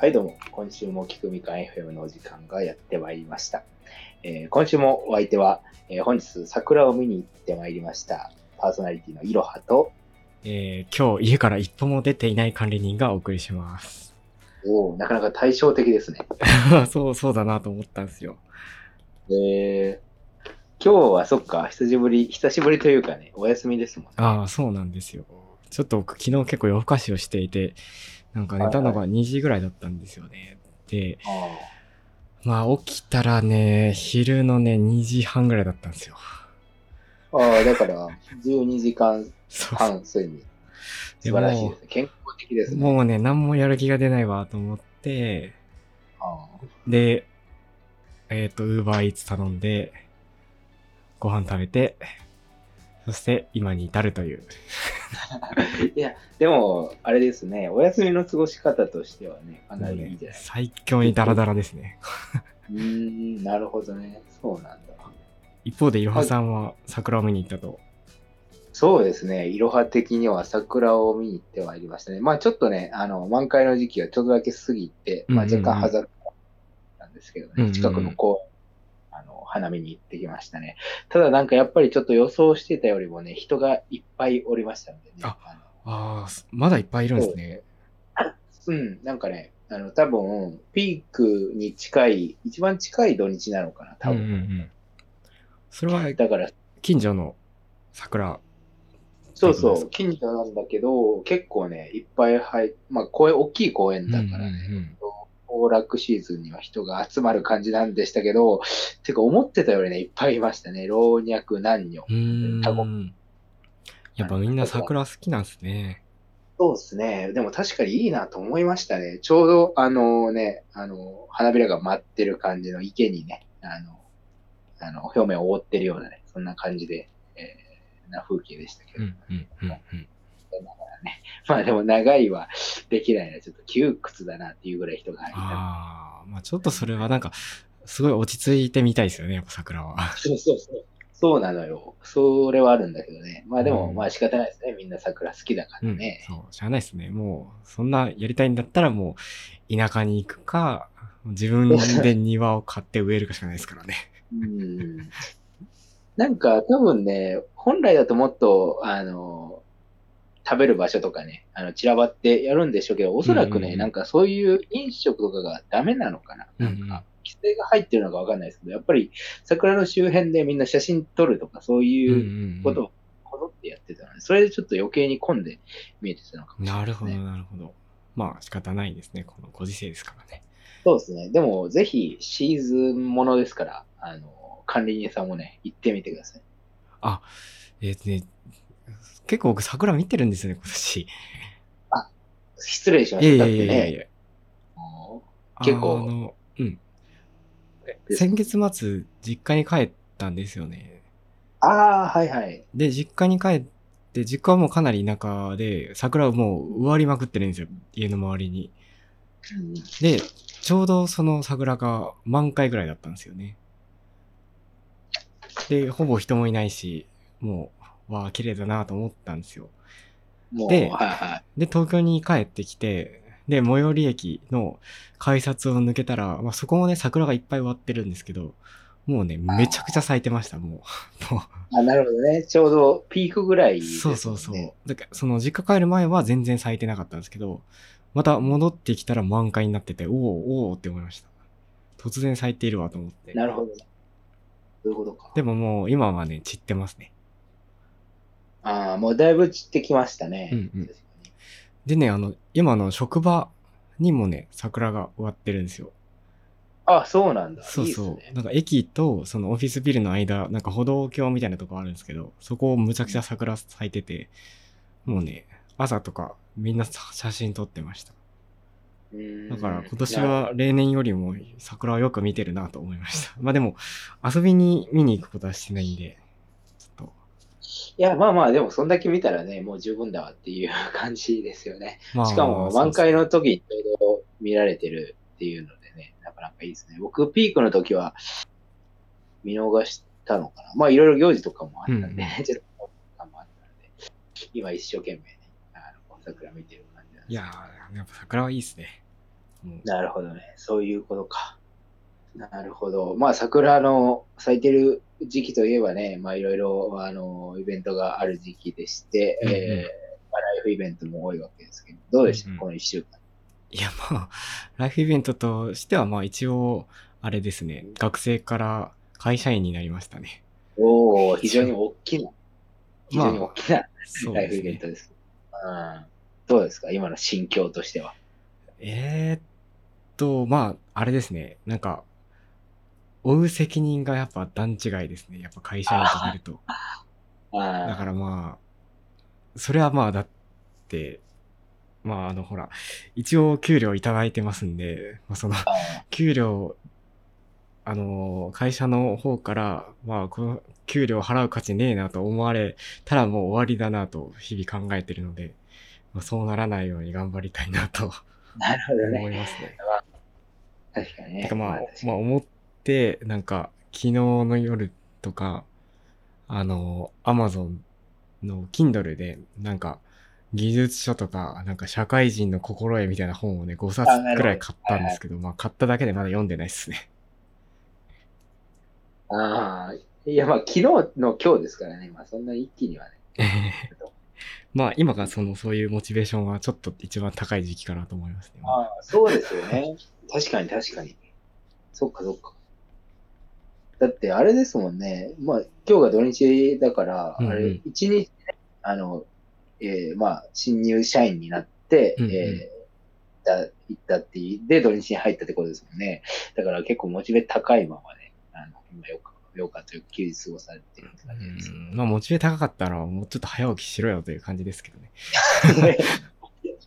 はい、どうも。今週も聞くみかん FM のお時間がやってまいりました。えー今週もお相手は、えー本日桜を見に行ってまいりました。パーソナリティのいろはと、えー今日家から一歩も出ていない管理人がお送りします。おーなかなか対照的ですね。そう、そうだなと思ったんですよ。えー今日はそっか、久しぶり、久しぶりというかね、お休みですもんね。ああ、そうなんですよ。ちょっと僕昨日結構夜更かしをしていて、なんか寝たのが2時ぐらいだったんですよね。で、あまあ起きたらね、昼のね、2時半ぐらいだったんですよ。ーあー、だから、12時間半睡眠。素晴らしいですね。健康的ですね。もうね、何もやる気が出ないわと思って、あで、えっ、と、ウーバーイーツ頼んで、ご飯食べて、そして今に至るという。ー いや、でも、あれですね、お休みの過ごし方としてはね、かなりいいんじゃない最強にダラダラですね。うーん、なるほどね。そうなんだ。一方で、いろはさんは桜を見に行ったと。そうですね、いろは的には桜を見に行ってまいりましたね。まあちょっとね、あの、満開の時期がちょっとだけ過ぎて、まあ若干ハザードなんですけどね、うんうんうん近くの公園、花見に行ってきましたね。ただなんかやっぱりちょっと予想してたよりもね、人がいっぱいおりましたのでね。ああまだいっぱいいるんですね。うん、なんかね、あの、多分、ピークに近い、一番近い土日なのかな、多うんうんう分。ん。それはだから、近所の桜。そうそう、近所なんだけど、結構ね、いっぱい入っ、まあ、公園、大きい公園だからね、うんうんうん行楽シーズンには人が集まる感じなんでしたけど、てか思ってたよりね、いっぱいいましたね。老若男女。多ん。やっぱみんな桜好きなんですね。そうですね。でも確かにいいなと思いましたね。ちょうど、あのね、あの、花びらが舞ってる感じの池にね、あの、あの、表面を覆ってるようなね、そんな感じで、えーな風景でしたけど。うんうんうんうん。まあでも長いはできないな。ちょっと窮屈だなっていうぐらい人が入った。ああ、まあちょっとそれはなんか、すごい落ち着いてみたいですよね、やっぱ桜は。そうそうそう。そうなのよ。それはあるんだけどね。まあでも、うんまあ仕方ないですね。みんな桜好きだかうん、らね。そう、しゃあないですね。もう、そんなやりたいんだったらもう、田舎に行くか、自分で庭を買って植えるかしかないですからね。うん。なんか多分ね、本来だともっと、あの、食べる場所とかね、あの、散らばってやるんでしょうけど、おそらくね、うんなんかそういう飲食とかがダメなのかな。なんか、規制が入ってるのかわかんないですけど、やっぱり桜の周辺でみんな写真撮るとか、そううんいうことをこぞってやってたので、それでちょっと余計に混んで見えてたのかもしれなないるほど、ですね。なるほど。まあ仕方ないですね。このご時世ですからね。そうですね。でも、ぜひシーズンものですから、あの、管理人さんもね、行ってみてください。あ、えっ、とね、結構僕桜見てるんですよね、今年。失礼しました。いやいやいやいや。結構あの、うん。先月末、実家に帰ったんですよね。ああ、はいはい。で、実家に帰って、実家はもうかなり田舎で、桜をもう植わりまくってるんですよ。家の周りに。うんで、ちょうどその桜が満開ぐらいだったんですよね。で、ほぼ人もいないし、もう、わあ、綺麗だなと思ったんですよ。ではいはい。で、東京に帰ってきて、で、最寄り駅の改札を抜けたら、まあ、そこもね、桜がいっぱい植わってるんですけど、もうね、めちゃくちゃ咲いてました、もう。もあなるほどね。ちょうどピークぐらい、うそうそうそう。だから、その実家帰る前は全然咲いてなかったんですけど、また戻ってきたら満開になってて、おおおおって思いました。突然咲いているわと思って。なるほど。そういうことか。でももう今はね、散ってますね。ああ、もうだいぶ散ってきましたね。うんうんでね、あの、今の職場にもね、桜が植わってるんですよ。あそうなんだ。そうそう。いいねなんか駅とそのオフィスビルの間、なんか歩道橋みたいなとこあるんですけど、そこをむちゃくちゃ桜咲いてて、もうね、朝とかみんなさ写真撮ってました。うんだから今年は例年よりも桜をよく見てるなと思いました。まあでも、遊びに見に行くことはしてないんで、や、まあまあ、でもそんだけ見たらね、もう十分だわっていう感じですよね。と。まあ、しかも満開の時にちょうど見られてるっていうのでね、なかなかいいですね。僕、ピークの時は見逃したのかな。まあ、いろいろ行事とかもあったんで、ねうんちょっとあったんで、今一生懸命ね、あの桜見てる感じなんですいやー、やっぱ桜はいいですね。もうなるほどね。そういうことか。なるほど。まあ、桜の咲いてる時期といえばね、まあ、いろいろ、あの、イベントがある時期でして、うんうんえーまあ、ライフイベントも多いわけですけど、どうでした、うんうんこの一週間。いや、まあ、ライフイベントとしては、まあ一応、あれですね、学生から会社員になりましたね。おお非常に大きな、非常にまあ大きなそうライフイベント。です。うん。どうですか？今の心境としては。えーっと、まあ、あれですね、なんか、負う責任がやっぱ段違いですね。やっぱ会社員となると。あ だからまあ、それはまあだって、まああのほら、一応給料いただいてますんで、まあその、あ給料、あの、会社の方から、まあこの給料払う価値ねえなと思われたらもう終わりだなと日々考えてるので、まあ、そうならないように頑張りたいなと なるほどね。思いますね。確かにね。てかまあ、確かにまあ思って、なんか、昨日の夜とか、あの、アマゾンの Kindle で、なんか、技術書とか、なんか社会人の心得みたいな本をね、5冊くらい買ったんですけど、まあ買っただけでまだ読んでないっすね。ああ、いや、まあ、昨日の今日ですからね。まあ、そんな一気にはね。まあ今がその、そういうモチベーションはちょっと一番高い時期かなと思いますね。ああ、そうですよね。確かに確かに。そっかそっか。だって、あれですもんね。まあ、今日が土日だから、あれ、一日ね、あの、えーまあ、新入社員になって、うえーだ行ったっていう、で、土日に入ったってことですもんね。だから結構モチベ高いままね、あの、今よく、よかというか休日過ごされてるって感じです。うんまあモチベ高かったらもうちょっと早起きしろよという感じですけどね。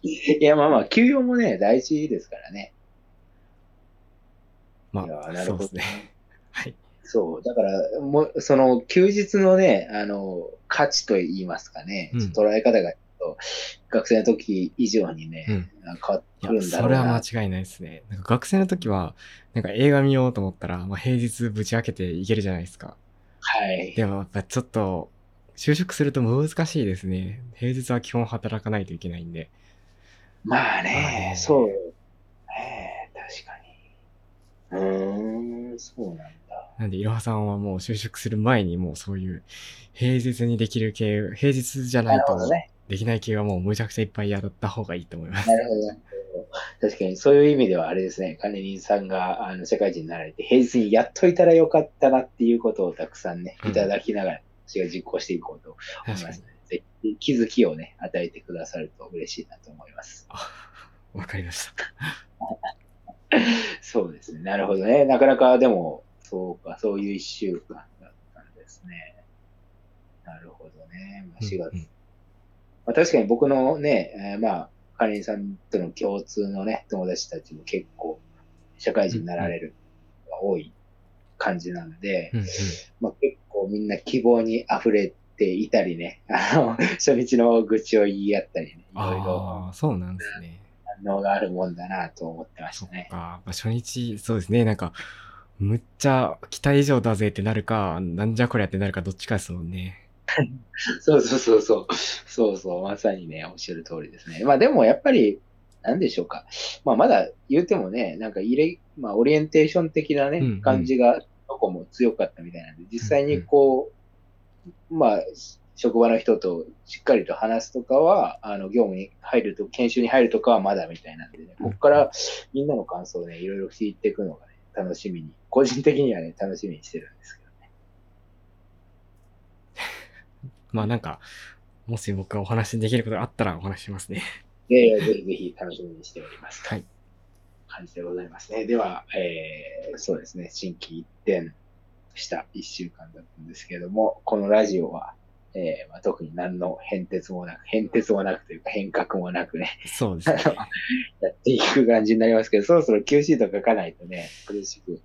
いや、まあまあ、休養もね、大事ですからね。まあ、なるほどそうですね。はい。そう、だから、もう、その、休日のね、あの、価値と言いますかね、うん捉え方が、学生の時以上にね、うん変わっていくるんや、それはだろうな。間違いないですね。なんか学生の時は、なんか映画見ようと思ったら、まあ、平日ぶち開けていけるじゃないですか。はい。でもやっぱちょっと、就職すると難しいですね。平日は基本働かないといけないんで。まあね、そう。ね確かに。うーん、そうなんだ。なんで、いろはさんはもう就職する前にもうそういう平日にできる系、平日じゃなないると。できない系はもうむちゃくちゃいっぱいやった方がいいと思いますな。るほどね。確かに、そういう意味ではあれですね、管理人さんがあの社会人になられて、平日にやっといたらよかったなっていうことをたくさんね、うんいただきながら、私が実行していこうと思いますの。で、ぜひ気づきをね、与えてくださると嬉しいなと思います。あわかりました。そうですね。なるほどね。なかなかでも、そうか、そういう一週間だったんですね。なるほどね。まあ、4月。うんうんまあ、確かに僕のね、えーまあ、カレンさんとの共通のね、友達たちも結構、社会人になられる人が多い感じなので、うんうんまあ、結構みんな希望に溢れていたりね、あの、初日の愚痴を言い合ったりね、いろいろああ、そうなんですね。反応があるもんだなと思ってましたね。か。まあ、初日、そうですね。なんか、むっちゃ期待以上だぜってなるか、なんじゃこりゃってなるかどっちかですもんね。そうそうそうそう。そうそう、まさにね、おっしゃる通りですね。まあでもやっぱり、なんでしょうか。まあまだ言うてもね、なんか入れ、まあオリエンテーション的なね、うんうん感じがどこも強かったみたいなんで、実際にこう、まあ、職場の人としっかりと話すとかは、あの、業務に入ると、研修に入るとかはまだみたいなんでね、ここからみんなの感想をね、いろいろ聞いていくのがね、楽しみに、個人的にはね、楽しみにしてるんですけどね。まあなんか、もし僕がお話しできることがあったらお話ししますね。で、ぜひぜひ楽しみにしております。はい。感じでございますね。では、えー、そうですね、新規一転した一週間だったんですけれども、このラジオは、えーまあ、特に何の変哲もなく、変哲もなくというか変革もなくね、そうですね。やっていく感じになりますけど、そろそろ Q シート書かないとね、苦しく。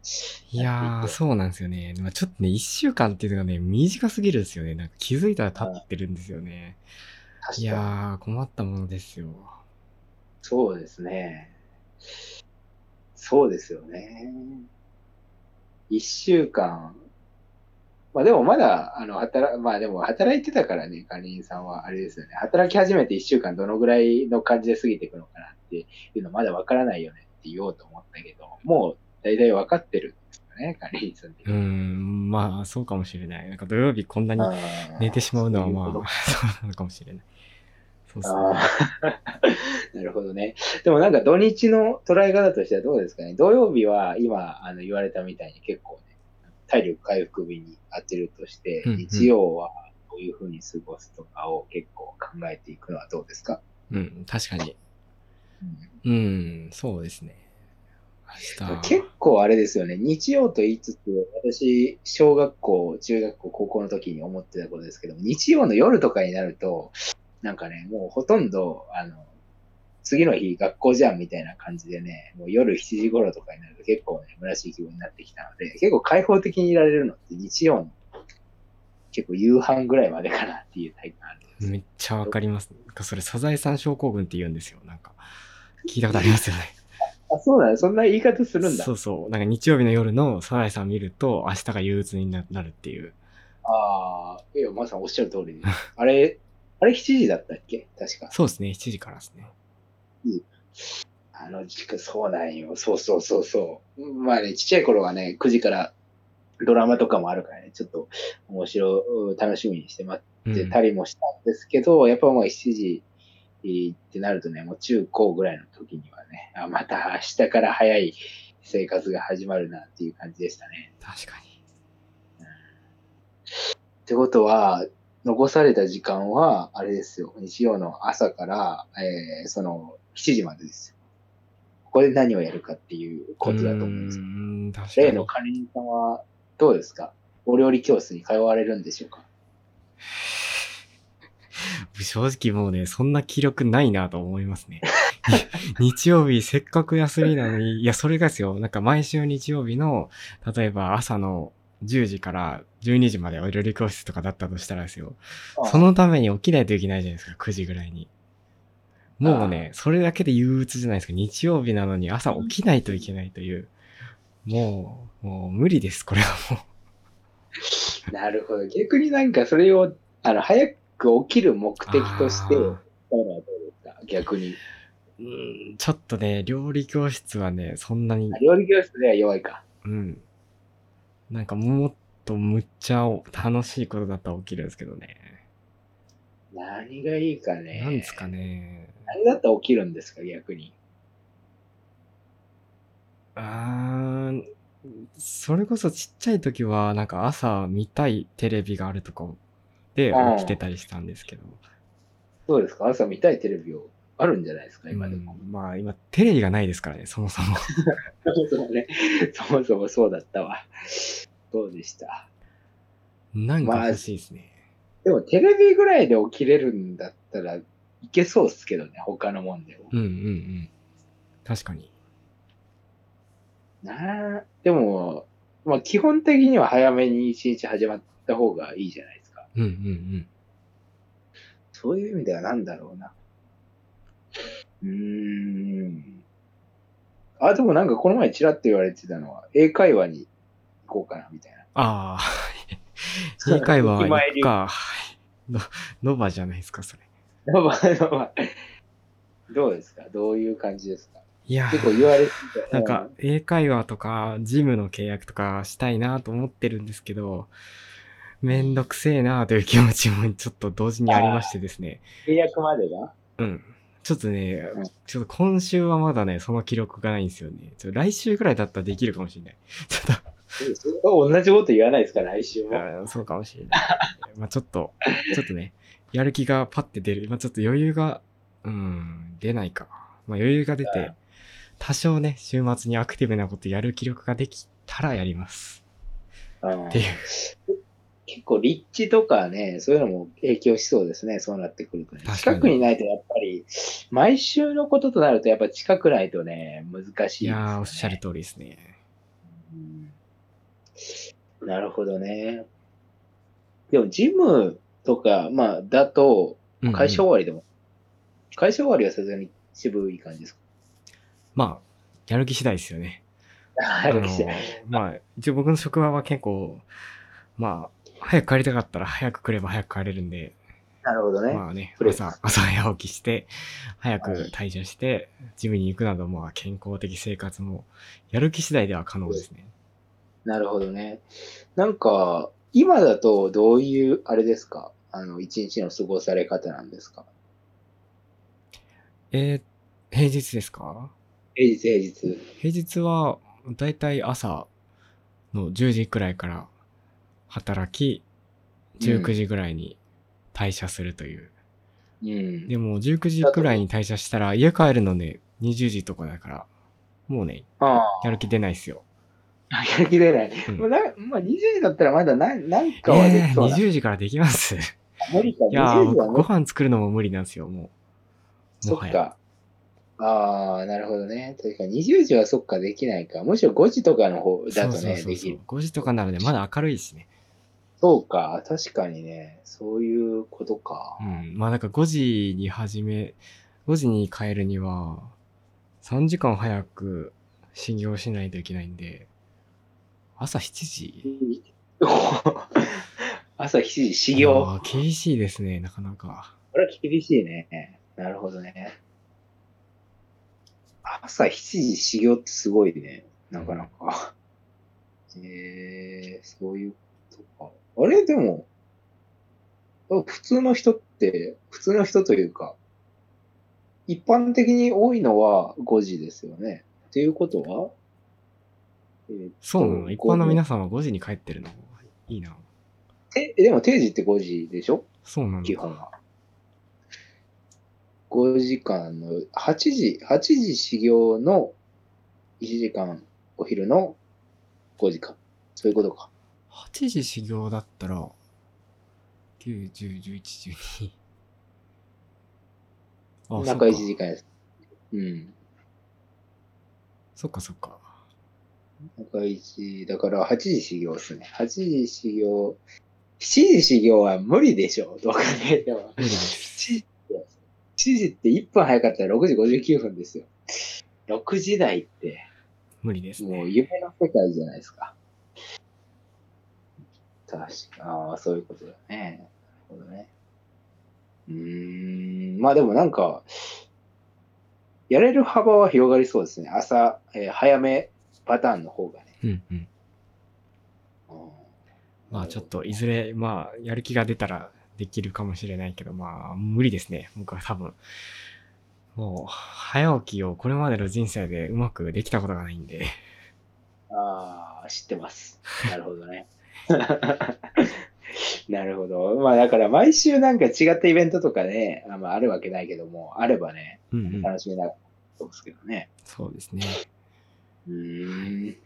いやー、そうなんですよね。まあ、ちょっとね、一週間っていうのがね、短すぎるんですよね。なんか気づいたら経ってるんですよね。いや。ー、困ったものですよ。そうですね。そうですよね。一週間。まあでもまだ、あの、働、まあでも働いてたからね、管理人さんはあれですよね。働き始めて一週間どのぐらいの感じで過ぎていくのかなっていうのまだわからないよねっって言おうと思ったけど、もう大体分かってるんですよね、管理人さんって。うーん、まあ、そうかもしれない。なんか土曜日こんなに寝てしまうのはまあ、そうなのかもしれない。そうですね。なるほどね。でもなんか土日の捉え方としてはどうですかね。土曜日は今あの言われたみたいに結構ね、体力回復日に当てるとして、日曜はどういうふうに過ごすとかを結構考えていくのはどうですか、うん、確かに。うんうん、そうですね。結構あれですよね。日曜と言いつつ、私、小学校、中学校、高校の時に思ってたことですけど、日曜の夜とかになると、なんかね、もうほとんど、あの、次の日学校じゃんみたいな感じでね、もう夜7時頃とかになると結構ね、虚しい気分になってきたので、結構開放的にいられるのって日曜の結構夕飯ぐらいまでかなっていうタイプなんです。めっちゃわかります。なんかそれ、サザエさん症候群って言うんですよ。なんか、聞いたことありますよね。あ、そうなのそんな言い方するんだ。そうそう。なんか日曜日の夜のサザエさん見ると、明日が憂鬱にななるっていう。ああ、いや、まさにおっしゃる通りで。あれ、あれ7時だったっけ？確か。そうですね、7時からですね。あの時間、そうなんよ。そうそうそうそう。まあね、ちっちゃい頃はね、9時からドラマとかもあるからね、ちょっと面白い、楽しみにして待うんってたりもしたんですけど、やっぱもう7時ってなるとね、もう中高ぐらいの時にはね、あ、また明日から早い生活が始まるなっていう感じでしたね。確かに。ってことは、残された時間は、あれですよ、日曜の朝から、えーその、7時までですよ。ここで何をやるかっていうことだと思うんです例に。の管理人さんはどうですか？お料理教室に通われるんでしょうか？正直もうね、そんな気力ないなと思いますね。日曜日せっかく休みなのに、いや、それがですよ、なんか毎週日曜日の、例えば朝の10時から12時までお料理教室とかだったとしたらですよ、そのために起きないといけないじゃないですか、9時ぐらいに。もうね、それだけで憂鬱じゃないですか。日曜日なのに朝起きないといけないという。もう、もう無理です、これはもう。なるほど。逆になんかそれを、あの、早く起きる目的として、どうですか？逆に。うーんちょっとね、料理教室はね、そんなにあ、料理教室では弱いか。うん。なんかもっとむっちゃ楽しいことだったら起きるんですけどね。何がいいかね。なんですかね。何だったら起きるんですか逆に？あーそれこそちっちゃい時は、なんか朝見たいテレビがあるとかで起きてたりしたんですけど。どうですか？朝見たいテレビをあるんじゃないですか今でも。うんまあ今テレビがないですからね、そもそも。そもそもね、そもそもそうだったわ。そうでした？なんか欲しいですね。でもテレビぐらいで起きれるんだったらいけそうっすけどね、他のもんでも。うんうんうん。確かに。なあ、でも、まあ基本的には早めに一日始まった方がいいじゃないですか。うんうんうん。そういう意味ではなんだろうな。うーん。あ、でもなんかこの前ちらっと言われてたのは、英会話に行こうかな、みたいな。ああ、英会話行くか。ノバじゃないですか、それ。まあまあまあどうですか？どういう感じですか？いやー結構言われてた。なんか、英会話とか、ジムの契約とかしたいなと思ってるんですけど、めんどくせえなという気持ちもちょっと同時にありましてですね。契約までが？うん。ちょっとねうん、ちょっと今週はまだね、その記録がないんですよね。ちょ来週ぐらいだったらできるかもしれない。ちょっそれは同じこと言わないですか来週と、も。そうかもしれない。まあちょっと、ちょっとね、やる気がパッて出る。今ちょっと余裕が、うん、出ないか。まあ余裕が出て、多少ね、週末にアクティブなことやる気力ができたらやります。うんっていう。結構立地とかね、そういうのも影響しそうですね、そうなってくるとね。近くにないとやっぱり、毎週のこととなるとやっぱ近くないとね、難しいです、ね。いやー、おっしゃる通りですね。うんなるほどね。でも、ジムとか、まあ、だと、うんうん会社終わりでも、会社終わりはさすがに渋い感じですか？まあ、やる気次第ですよね。ああのまあ、一応僕の職場は結構、まあ、早く帰りたかったら早く来れば早く帰れるんで、なるほどね。まあね、朝、朝早起きして、早くはい退社して、ジムに行くなど、まあ健康的生活も、やる気次第では可能ですね。なるほどね。なんか、今だとどういう、あれですか？あの、一日の過ごされ方なんですか？えー、平日ですか？平日平日。平日は、だいたい朝の10時くらいから働き、19時ぐらいに退社するという。うん。でも、19時くらいに退社したら、家帰るのね、20時とかだから、もうね、あやる気出ないっすよ。あ、やる気出ない。うんまあ、なまあ、20時だったらまだ何、なんかはでえー、きそうな。20時からできます。い無理か、やー、20時は僕ご飯作るのも無理なんですよ、もう。も。そっか。ああ、なるほどね。確かに20時はそっかできないか。むしろ5時とかの方だとね、できるそう。。5時とかなので、まだ明るいしね。そうか、確かにね。そういうことか。うん。まあ、なんか5時に始め、5時に帰るには、3時間早く修行しないといけないんで、朝7時 朝7時修行。あー厳しいですね、なかなか。これは厳しいね。なるほどね。朝7時修行ってすごいね。なかなか。えー、そういうことか。あれ？でも、あ普通の人って、普通の人というか、一般的に多いのは5時ですよね。っていうことは、えーそうなの？一般の皆さんは5時に帰ってるの？いいな。え、でも定時って5時でしょ？そうなの基本は。5時間の、8時、8時始業の1時間お昼の5時間。そういうことか。8時修行だったら、9、10、11、12。あ、そっ中か1時間です。うん。そっかそっか。中1、だから8時始業ですね。8時始業、7時始業は無理でしょ。どう考えても。無理です。7時7時って1分早かったら6時59分ですよ。6時台って。無理ですね。もう夢の世界じゃないですか。確か、ああ、そういうことだね。なるほどね。うーん、まあでもなんか、やれる幅は広がりそうですね。朝、えー早めパターンの方がね。うんうん。うんまあちょっといずれ、まあやる気が出たらできるかもしれないけど、まあ無理ですね。僕は多分。もう、早起きをこれまでの人生でうまくできたことがないんで。ああ、知ってます。なるほどね。なるほど。まあだから毎週なんか違ったイベントとかね、あまあ、あるわけないけども、あればね、うんうん。楽しみなそうですけどね。そうですね。うーん。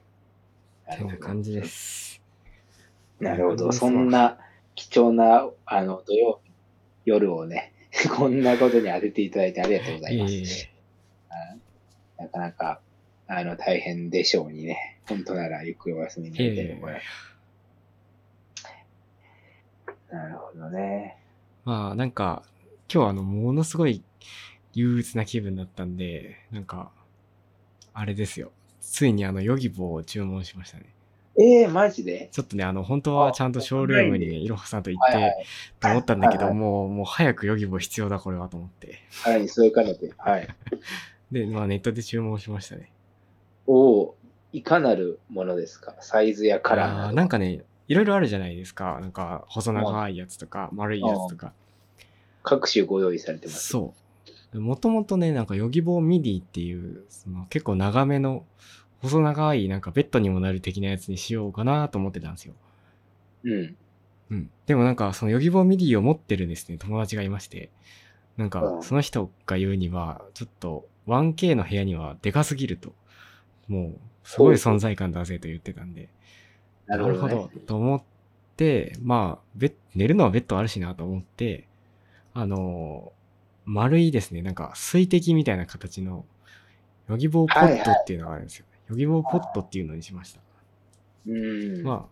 てな感じです。なるほど。こそんな貴重な、あの、土曜日、夜をね、こんなことに当てていただいてありがとうございます。いえいえなかなか、あの、大変でしょうにね。本当ならゆっくりお休みになりたいと思います。なるほどね。まあなんか、今日あの、ものすごい憂鬱な気分だったんで、なんか、あれですよ。ついにあの、ヨギボーを注文しましたね。ええー、マジで？ちょっとね、あの、本当はちゃんとショールームにね、いろはさんと行っはいはいて、。と思ったんだけど、はいはいもう、もう早くヨギボー必要だ、これはと思って。さらにそういうかねて。はい。で、まあネットで注文しましたね。おお、いかなるものですか？サイズやカラーなど。なんかね、いろいろあるじゃないですか。なんか、細長いやつとか、丸いやつとか。各種ご用意されてます。そう。もともとね、なんか、ヨギボーミディっていう、その結構長めの、細長い、なんかベッドにもなる的なやつにしようかなと思ってたんですよ。うん。うん。でもなんか、そのヨギボーミディを持ってるですね、友達がいまして、なんかう、んその人が言うには、ちょっと、1K の部屋にはでかすぎると。もう、すごい存在感だぜと言ってたんで、なるほど、ね。と思って、まあ、ベッ寝るのはベッドあるしなと思って、あのー丸いですね、なんか水滴みたいな形の、ヨギボーポットっていうのがあるんですよ。ヨギボーポットっていうのにしました。うん。ま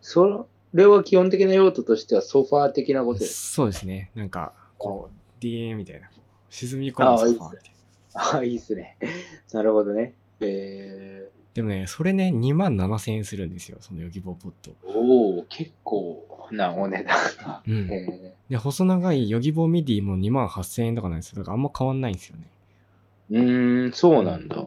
それは基本的な用途としてはソファー的なこあ、とです。そうですね。なんか、こう、DA みたいな、沈み込むソファーみたいな。ああ、いいですね。なるほどね。えでもね、それね、2万7千円するんですよ、そのヨギボーポット。ー、おお、結構。なお値段が。うん。えで、細長いヨギボーミディも2万8000円とかなんですよ。だからあんま変わんないんですよね。ー、うーん、そうなんだ。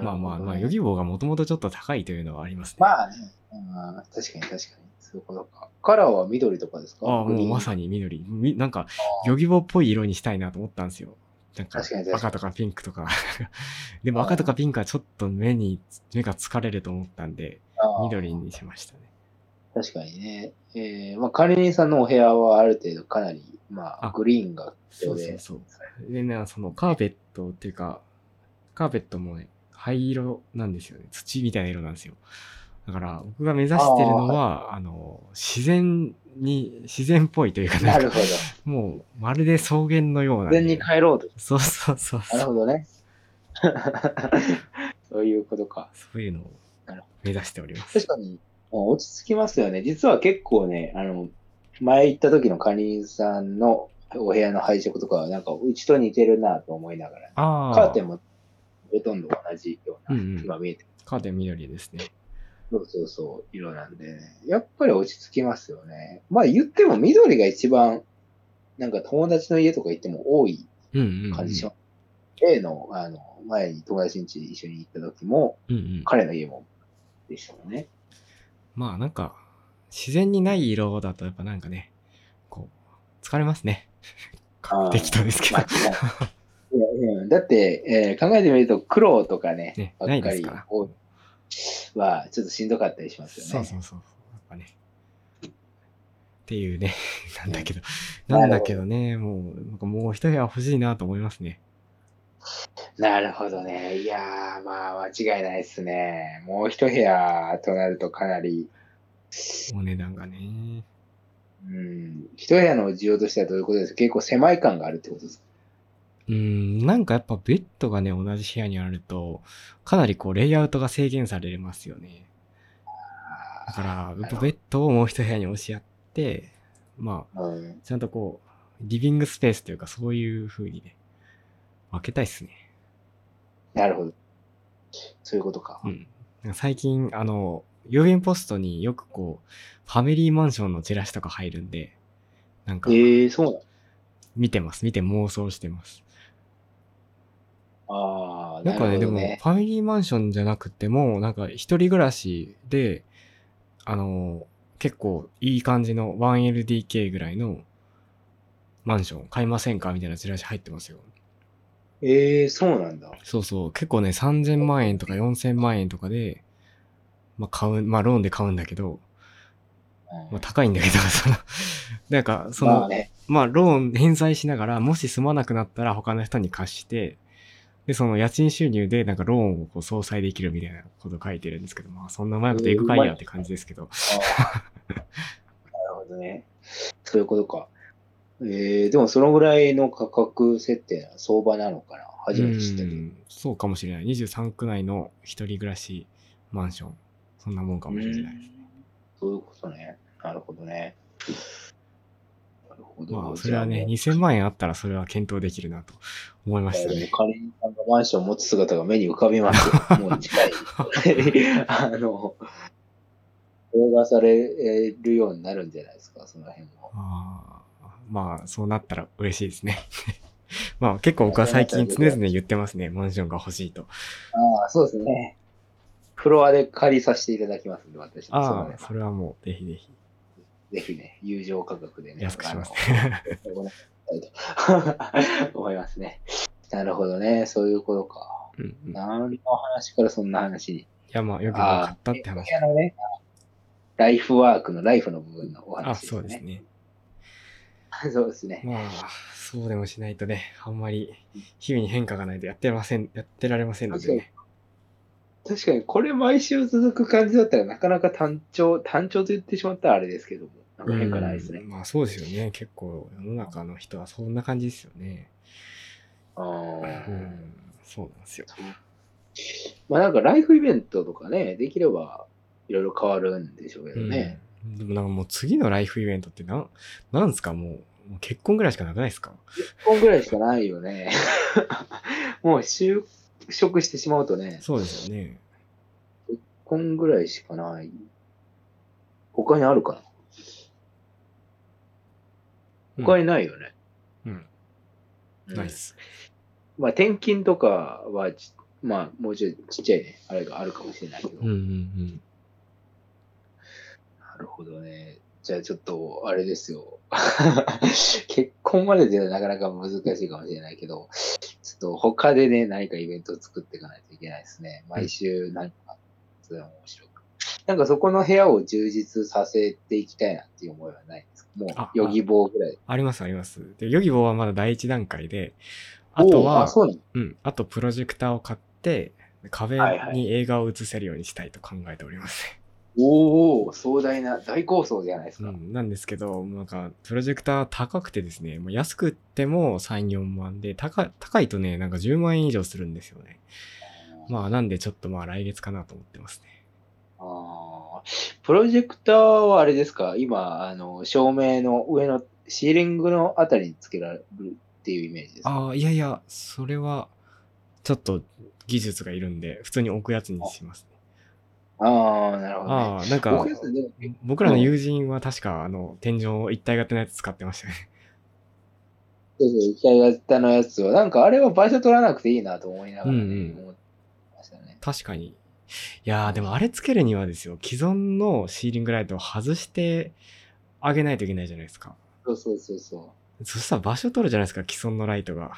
まあまあまあ、ヨギボーがもともとちょっと高いというのはありますね。まあね、あー確かに確かに。そういうことか。カラーは緑とかですか？ああ、もうまさに。に緑。みなんか、ヨギボーっぽい色にしたいなと思ったんですよ。なんか赤とかピンクとか。でも赤とかピンクはちょっと目に、目が疲れると思ったんで、緑にしましたね。確かにね。えー、まあ、管理人さんのお部屋はある程度かなり、まあ、あグリーンが。そうそうそう。でね、そのカーペットっていうか、カーペットもね、灰色なんですよね。土みたいな色なんですよ。だから、僕が目指してるのは、あの、自然に、自然っぽいというか、なるほど。もう、まるで草原のような、自然に帰ろうと。そうそうそうなそう。るほどね。そういうことか。そういうのを目指しております。確かに、落ち着きますよね。実は結構ね、あの、前行った時の管理人さんのお部屋の配色とかは、なんか、うちと似てるなと思いながら、ああ。カーテンもほとんど同じような、うんうん今見えてる。カーテン緑ですね。そうそうそう、色なんでね。やっぱり落ち着きますよね。まあ言っても緑が一番、なんか友達の家とか行っても多いうんうん、うん。感じします。A の、あの、前に友達ん家一緒に行った時も、うんうん。彼の家もでしたよね。まあなんか、自然にない色だとやっぱなんかね、こう、疲れますね。適当ですけどだって、えー考えてみると黒とかね、ねばっかりはちょっとしんどかったりしますよね。そうそうそう。やっぱね。っていうね、なんだけど、うんなんだけどね、もう、なんかもう一部屋欲しいなと思いますね。なるほどね。いやー、まあ間違いないですね。もう一部屋となるとかなり、お値段がね。うん、一部屋の需要としてはどういうことですか？結構狭い感があるってことですか？うーん、なんかやっぱベッドがね、同じ部屋にあると、かなりこう、レイアウトが制限されますよね。だから、やっぱベッドをもう一部屋に押し合って、まあ、うん、ちゃんとこう、リビングスペースというか、そういう風にね、分けたいっすね。なるほど。そういうことか。うん。最近、あの、郵便ポストによくこう、ファミリーマンションのチラシとか入るんで、なんかえ、ー、そう見てます。見て妄想してます。ああ、なんかね、でも。ファミリーマンションじゃなくても、なんか一人暮らしで、あの、結構いい感じの 1LDK ぐらいのマンション買いませんかみたいなチラシ入ってますよ。えー、そうなんだ。そうそう。結構ね、3000万円とか4000万円とかで、まあ買う、まあローンで買うんだけど、まあ高いんだけど、その、なんか、その、まあね。まあ、ローン返済しながら、もし住まなくなったら他の人に貸して、で、その家賃収入でなんかローンをこう相殺できるみたいなこと書いてるんですけど、まあ、そんなうまいことエグかいやって感じですけど。なるほどね。そういうことか。えー、でもそのぐらいの価格設定な相場なのかな初めて知ったけど。うんそうかもしれない。23区内の一人暮らしマンション。そんなもんかもしれないです。そういうことね。なるほどね。ほど。まあ、それはね、じゃ2000万円あったらそれは検討できるなと思いましたね。カレンさんがマンションを持つ姿が目に浮かびますよ。もう近い。あの、動画されるようになるんじゃないですか、その辺も。あーまあ、そうなったら嬉しいですね。まあ、結構僕は最近常々言ってますね。マンションが欲しいと。ああ、そうですね。フロアで借りさせていただきますんで、私も。ああ、そそれはもう、ぜひぜひ。ぜひね、友情価格でね。安くしますあのご覧いただきたいと思いますね。なるほどね。そういうことか。うんうん、い何の話からそんな話に。や、まあ、よく分かったって話。あのね、ライフワークのライフの部分のおあ、話ですね。そうですね。そうですね。まあ、そうでもしないとね、あんまり日々に変化がないとやってません、やってられませんのでね。確かに、これ毎週続く感じだったらなかなか単調、単調と言ってしまったらあれですけども、なんか変化ないですねうん。まあそうですよね。結構世の中の人はそんな感じですよね。あうーん、そうなんですよ。まあなんかライフイベントとかね、できればいろいろ変わるんでしょうけどね。うん、でもなんかもう次のライフイベントってなん、なんですか？もう、もう結婚ぐらいしかなくないですか？1本ぐらいしかないよね。もう就職してしまうとね、そうですよね。1本ぐらいしかない。他にあるかな？うん他にないよね。うん。うんナイス。まあ、転勤とかはち、まあ、もうちょいちっちゃいね、あれがあるかもしれないけど。うんうんうん。なるほどね。じゃあちょっと、あれですよ。結婚までではなかなか難しいかもしれないけど、ちょっと他でね、何かイベントを作っていかないといけないですね。毎週何か、それは面白く。なんかそこの部屋を充実させていきたいなっていう思いはないもうあ、ヨギボーぐらい。ありますあります。で、ヨギボーはまだ第一段階で、あとはうん、あとプロジェクターを買って、壁はいはいに映画を映せるようにしたいと考えております。おお壮大な大構想じゃないですか。うん、なんですけど、なんか、プロジェクター高くてですね、もう安くっても3、4万で、高い高いとね、なんか10万円以上するんですよね。まあ、なんでちょっとまあ来月かなと思ってますね。プロジェクターはあれですか？今、あの、照明の上のシーリングのあたりにつけられるっていうイメージですか？ああ、いやいや、それは、ちょっと技術がいるんで、普通に置くやつにします、ね。ああ、なるほど、ね。ああ、なんか僕らの友人は確か、あの、天井一体型のやつ使ってましたね。そうそう、一体型のやつは、なんかあれは場所取らなくていいなと思いながら、ねうんうん思ってましたね。確かに。いやー、でもあれつけるにはですよ、既存のシーリングライトを外してあげないといけないじゃないですか。そうそうそうそう。そしたら場所取るじゃないですか、既存のライトが。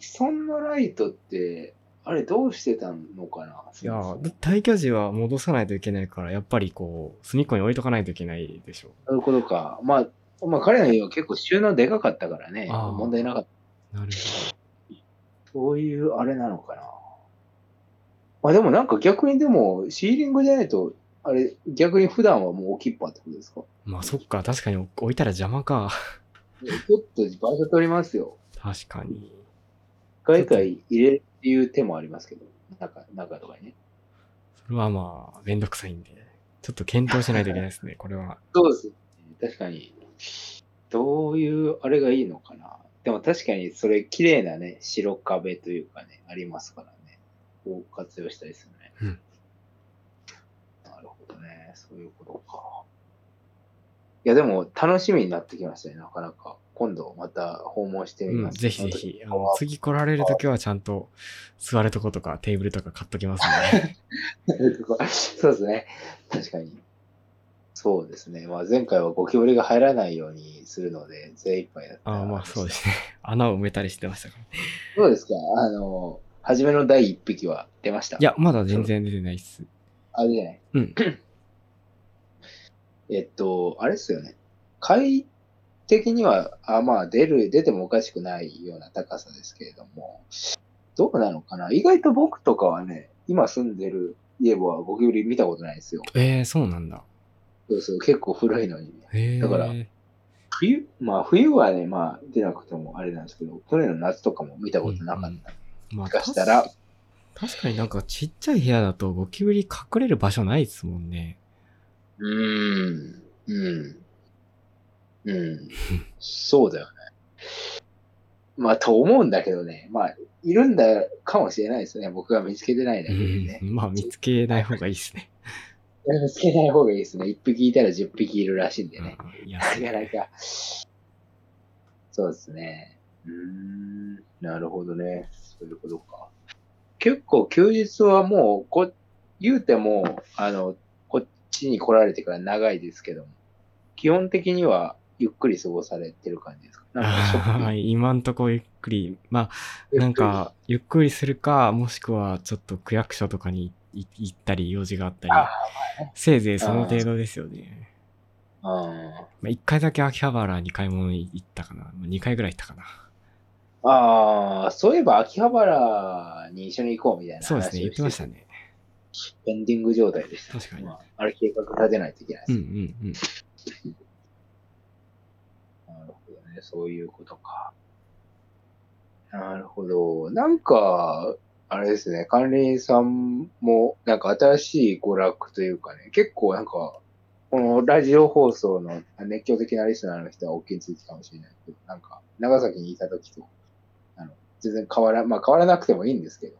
既存のライトって、あれどうしてたのかないや退去時は戻さないといけないから、やっぱりこう、隅っこに置いとかないといけないでしょ。そういうことか。まあ、まあ彼の家は結構収納でかかったからね、問題なかった。なるそういうあれなのかな。まあでもなんか逆にでも、シーリングじゃないと、あれ、逆に普段はもう置きっぱってことですか？まあそっか、確かに置いたら邪魔か。ちょっと場所取りますよ。確かに。外界入れるっていう手もありますけど、中、中とかにね。それはまあ、めんどくさいんで、ちょっと検討しないといけないですね、これは。そうですね。確かに。どういうあれがいいのかな。でも確かにそれ綺麗なね、白壁というかね、ありますからね。こう活用したいですよね。うんなるほどね。そういうことか。いや、でも楽しみになってきましたね、なかなか。今度また訪問してみうん、ます。ぜひぜひ。あの、次来られるときはちゃんと座るとことかテーブルとか買っときますね。そうですね。確かに。そうですね。まあ、前回はゴキブリが入らないようにするので、精一杯だった。ああ、まあそうですね。穴を埋めたりしてましたからね。そうですか。あの、初めの第一匹は出ました？いや、まだ全然出てないっす。あれじゃない？うん。えっと、あれですよね。快的には、あまあ、出る、出てもおかしくないような高さですけれども、どうなのかな？意外と僕とかはね、今住んでる家はゴキブリ見たことないですよ。ええー、そうなんだ。そうそう、結構古いのにね。へえ。だから冬、まあ冬はね、まあ出なくてもあれなんですけど、去年の夏とかも見たことなかった。まもしかしたらた確かになんかちっちゃい部屋だとゴキブリ隠れる場所ないですもんね。うーん。うん。うん。そうだよね。まあ、と思うんだけどね。まあ、いるんだかもしれないですね。僕が見つけてないだうけでね。ん。まあ見つけない方がいいですね。見つけない方がいいですね。一匹いたら十匹いるらしいんでね。なかなか。そうですね。うーん。なるほどね。そういうことか。結構休日はもう、こ、言うても、あの、こっちに来られてから長いですけども、基本的にはゆっくり過ごされてる感じですか？なん今んとこゆっくり。まあ、なんか、ゆっくりするか、もしくはちょっと区役所とかにい行ったり、用事があったりあ、せいぜいその程度ですよね。あ、まあ、1回だけ秋葉原に買い物に行ったかな。まあ、2回ぐらい行ったかな。ああ、そういえば秋葉原に一緒に行こうみたいなそうですね、言ってましたね。ね。ペンディング状態でした。確かにまあ、あれ計画立てないといけないです。うんうんうん。なるほどね、そういうことか。なるほど。なんか、あれですね、管理人さんも、なんか新しい娯楽というかね、結構なんか、このラジオ放送の熱狂的なリスナーの人は大きいついてかもしれないけど、なんか、長崎にいた時と、全然変わら、まあ変わらなくてもいいんですけど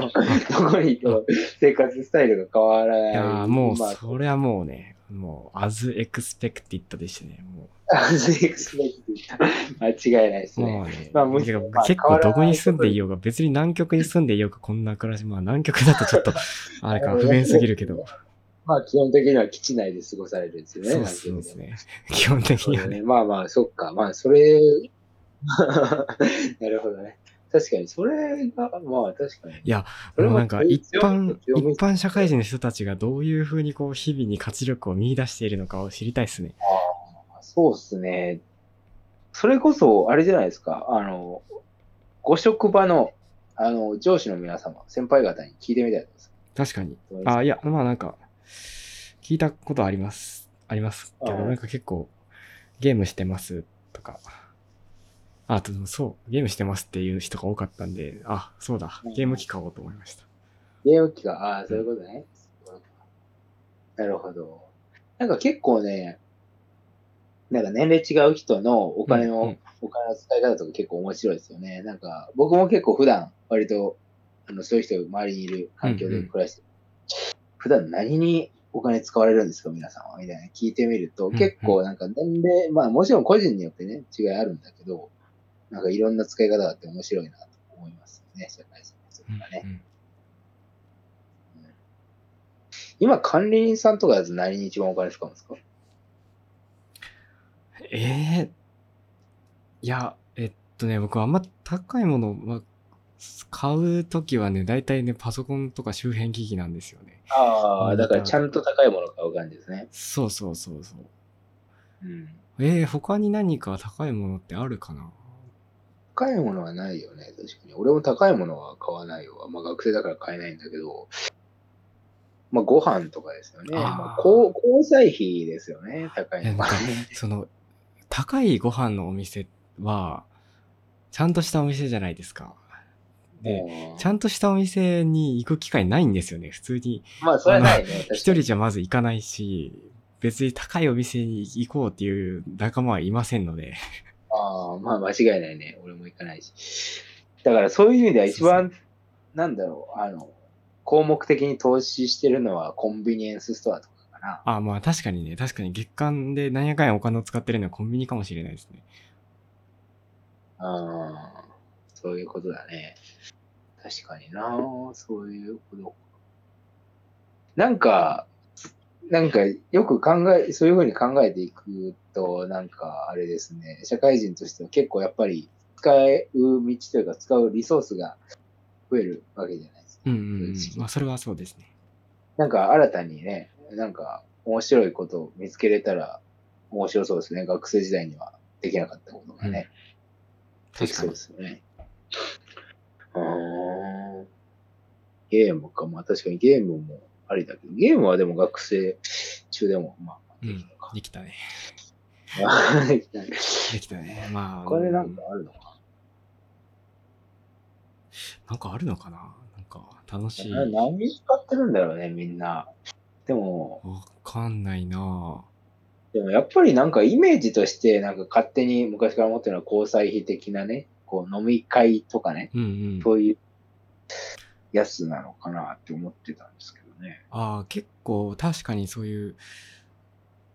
どこにいても生活スタイルが変わらない。いやーもう、まあそれはもうね、もう、as expected でしたね。もあ、ズエクスペクト間違いないですう、ね。もうね、まあむてかまあ結構どこに住んでいようが、別に南極に住んでいようが、こんな暮らし、まあ南極だとちょっと、あれか、不便すぎるけど、まあ基本的には基地内で過ごされるんですよね。そうですね。基本的にはねまあまあ、そっか。まあ、それ、なるほどね。確かに、それが、まあ確かに。いや、ももうなんか一般、一般社会人の人たちがどういうふうにこう、日々に活力を見出しているのかを知りたいですね。ああ、そうっすね。それこそ、あれじゃないですか。あの、ご職場の、あの、上司の皆様、先輩方に聞いてみたいです。確かに。あ、いや、まあなんか、聞いたことあります。ありますけど、うんなんか結構、ゲームしてますとか、あ、でもそう、ゲームしてますっていう人が多かったんで、あ、そうだ、ゲーム機買おうと思いました。ゲーム機が、ああ、そういうことね。なるほど。なんか結構ね、なんか年齢違う人のお金の、うんうんお金の使い方とか結構面白いですよね。なんか、僕も結構普段、割と、あの、そういう人が周りにいる環境で暮らしてる、普段何にお金使われるんですか、皆さんは？みたいな聞いてみると、うん結構なんか年齢、まあもちろん個人によってね、違いあるんだけど、なんかいろんな使い方があって面白いなと思いますよね、社会人とかね。うん今、管理人さんとかだと何に一番お金使うんですか？ええいや、えっとね、僕あんま高いもの、まあ、買うときはね、大体ね、パソコンとか周辺機器なんですよね。ああ、うんだからちゃんと高いものを買う感じですね。そうそうそうそう。うん。えー、他に何か高いものってあるかな？高いものはないよね、確かに。俺も高いものは買わないよ。まあ学生だから買えないんだけど、まあご飯とかですよね。あーまあ、交交際費ですよね、高いのは。その、高いご飯のお店は、ちゃんとしたお店じゃないですか。で、ちゃんんとしたお店に行く機会ないんですよね。普通に。まあ、それはないね。一人じゃまず行かないし、別に高いお店に行こうっていう仲間はいませんので。ああ、まあ間違いないね。俺も行かないし。だからそういう意味では一番、なんだろう、あの、項目的に投資してるのはコンビニエンスストアとかかな。あ、まあ確かにね、確かに月間で何やかんやお金を使ってるのはコンビニかもしれないですね。ああ、そういうことだね。確かにな、そういうこと。なんか、なんかよく考え、そういうふうに考えていくと、なんかあれですね、社会人としては結構やっぱり使う道というか使うリソースが増えるわけじゃないですか。うんうんうん。まあそれはそうですね。なんか新たにね、なんか面白いことを見つけれたら面白そうですね。学生時代にはできなかったことがね。う確かにで。すよね。うーん。ゲームか。まあ確かにゲームもありだけど、ゲームはでも学生中でも、まあ、うんできるのか。できたね。まあできたねできたね。まあ。これなんかあるのか？なんかあるのかな？なんか楽しい。な何に使ってるんだろうね、みんな。でも、わかんないなでもやっぱりなんかイメージとして、なんか勝手に昔から持ってるのは交際費的なね、こう飲み会とかね、うんうん。そういうやつなのかなって思ってたんですけどね。ああ、結構確かにそういう、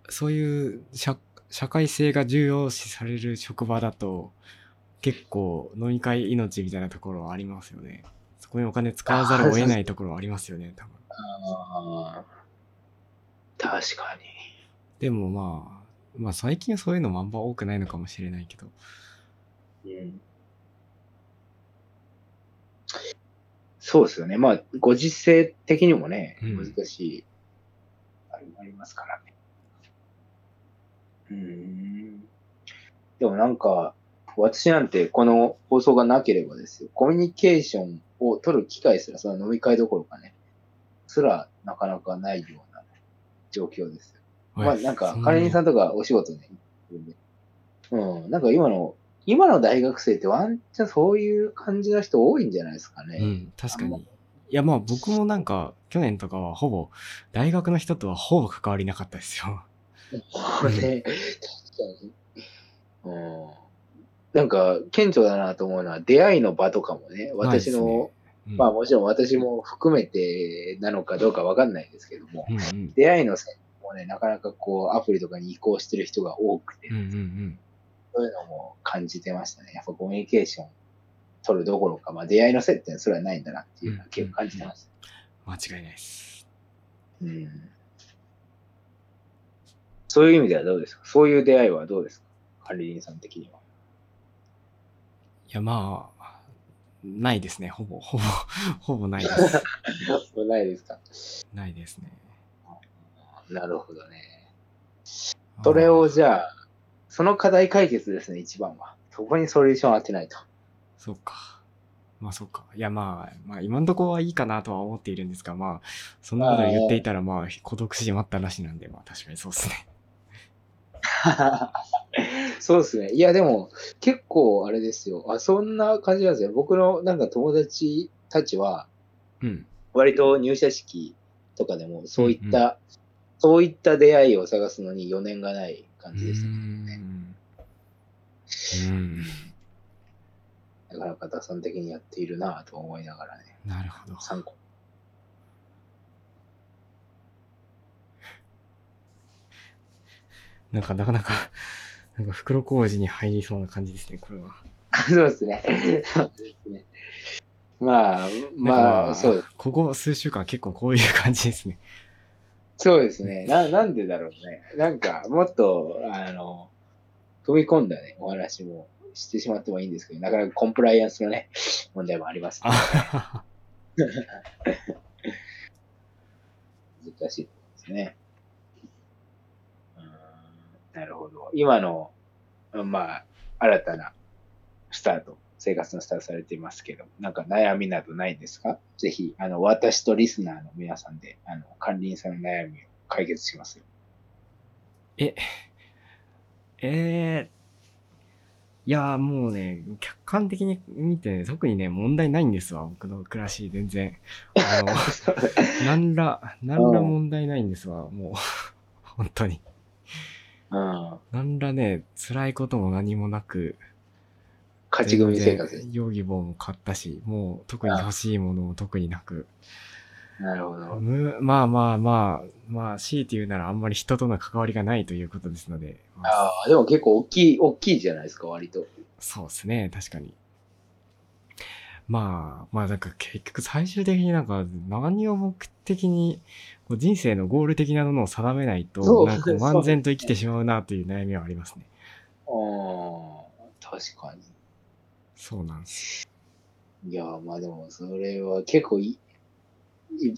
そういう社社会性が重要視される職場だと、結構飲み会命みたいなところはありますよね。そこにお金使わざるを得ないところはありますよね、多分。ああ、確かに。でもまあ、まあ最近そういうのもあんま多くないのかもしれないけど。うんそうですよね。まあ、ご時世的にもね、うん難しい、あれもありますからね。うーん。でもなんか、私なんてこの放送がなければですよ、コミュニケーションを取る機会すら、その飲み会どころかね、すらなかなかないような状況ですよ。まあなんか、管理人さんとかお仕事ね、うん、なんか今の、今の大学生ってワンチャンそういう感じの人多いんじゃないですかね。うん、確かに。いやまあ僕もなんか、去年とかはほぼ、大学の人とはほぼ関わりなかったですよ。これ、確かに。うん。なんか、顕著だなと思うのは、出会いの場とかもね、私の、ねうんまあもちろん私も含めてなのかどうかわかんないですけども、うんうん出会いの線もね、なかなかこう、アプリとかに移行してる人が多くて、うんうんうん。そういうのも感じてましたね。やっぱコミュニケーション取るどころか、まあ出会いの接点それはないんだなっていうのは結構感じてました。間違いないです。うん。そういう意味ではどうですか？そういう出会いはどうですか？管理人さん的には。いや、まあ、ないですね。ほぼ、ほぼ、ほぼないです。ないですか？ないですね。なるほどね。それをじゃあ、その課題解決ですね、一番は。そこにソリューションを当てないと。そうか。まあそうか。いやまあ、まあ今のところはいいかなとは思っているんですが、まあ、そんなことを言っていたらまあ孤独死まったらしなんで、まあ確かにそうですね。そうですね。いや、でも、結構あれですよ。あ、そんな感じなんですよ。僕のなんか友達たちは、うん。割と入社式とかでも、そういった、うんそういった出会いを探すのに余念がない感うじでした。ーん。うん。だから、方さん的にやっているなぁと思いながらね、なるほど。参考。なんかなかなか、なんか袋小路に入りそうな感じですね、これは。そうですね。そうですね。まあ、まあ、そうです。ここ数週間結構こういう感じですね。そうですね。な、なんでだろうね。なんか、もっと、あの、踏み込んだね、お話もしてしまってもいいんですけど、なかなかコンプライアンスのね、問題もあります、ね。あ 難しいですね。なるほど。今の、まあ、新たなスタート、生活のスタートされていますけど、なんか悩みなどないんですか？ぜひ、あの、私とリスナーの皆さんで、あの、管理人さんの悩みを解決しますよ。え、えー、いやーもうね、客観的に見て、ね、特にね、問題ないんですわ、僕の暮らし、全然。あの、なんら、なんら問題ないんですわ、もう。本当に。うん。なんらね、辛いことも何もなく、勝ち組生活。全然ヨギボーも買ったし、もう特に欲しいものも特になく。なるほど。むまあまあまあ、まあ、強いて言うならあんまり人との関わりがないということですので。まあああ、でも結構大きい、大きいじゃないですか、割と。そうですね、確かに。まあ、まあなんか結局最終的になんか何を目的にこう人生のゴール的なものを定めないそと、うなんか漫然と生きてしまうなという悩みはありますね。ああ、確かに。そうなんです。いや、まあでも、それは結構い、い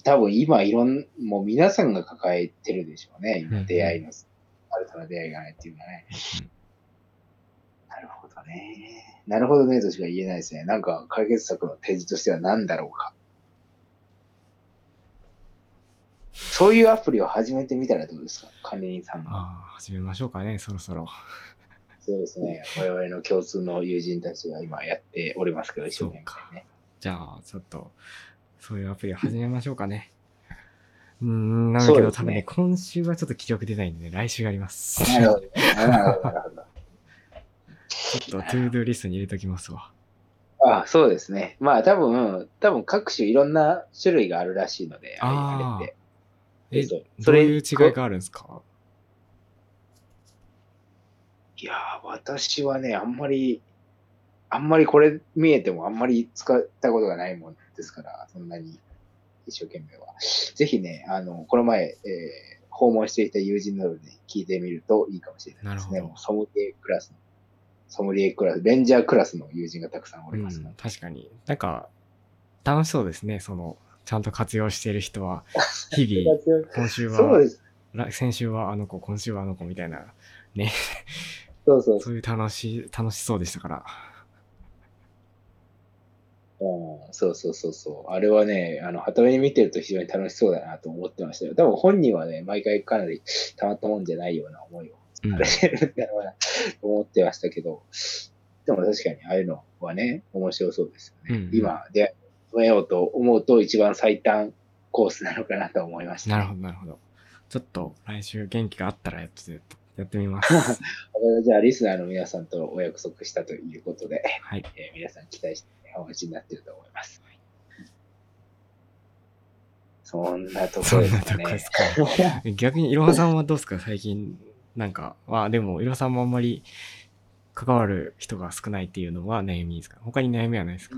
多分今いろん、もう皆さんが抱えてるでしょうね。今うん出会いの、新たな出会いがないっていうのはね。うんなるほどね。なるほどねとしか言えないですね。なんか解決策の提示としては何だろうか。そういうアプリを始めてみたらどうですか？管理人さんが。ああ、始めましょうかね、そろそろ。そうですね。我々の共通の友人たちが今やっておりますけど、一生懸命ね。じゃあ、ちょっと、そういうアプリを始めましょうかね。うーん、なんだけど、ね多分ね、今週はちょっと記録出ないんでね、来週やります。なるほどね。なるほど、なるほど。ちょっと、トゥードゥーリストに入れときますわ。あそうですね。まあ多分、多分各種いろんな種類があるらしいので、あれあれって。え、そうどういう違いがあるんですか？いやー、私はね、あんまり、あんまりこれ見えてもあんまり使ったことがないもんですから、そんなに一生懸命は。ぜひね、あの、この前、えー訪問していた友人などに聞いてみるといいかもしれないですね。ソムリエクラスの、ソムリエクラス、レンジャークラスの友人がたくさんおうりますのでん、確かに。なんか、楽しそうですね、その、ちゃんと活用している人は、日々、今週は、そうです。来先週はあの子、今週はあの子みたいな、ね、そうそうそういう楽しい、楽しそうでしたから。うんそうそうそうそう。あれはね、あの、はために見てると非常に楽しそうだなと思ってましたよ。多分本人はね、毎回かなり たまったもんじゃないような思いをうんされてるんだろうなと思ってましたけど、でも確かにああいうのはね、面白そうですよね。うんうん今、出会いようと思うと一番最短コースなのかなと思いました、なるほど、なるほど。ちょっと、来週元気があったらやって、やってみます。じゃあ、リスナーの皆さんとお約束したということで、はい。えー皆さん期待しておになっていると思います。そんなとこそんですかね。すか。逆にいろはさんはどうですか？最近。なんか、まあでもいろはさんもあんまり関わる人が少ないっていうのは悩みですか？他に悩みはないですか？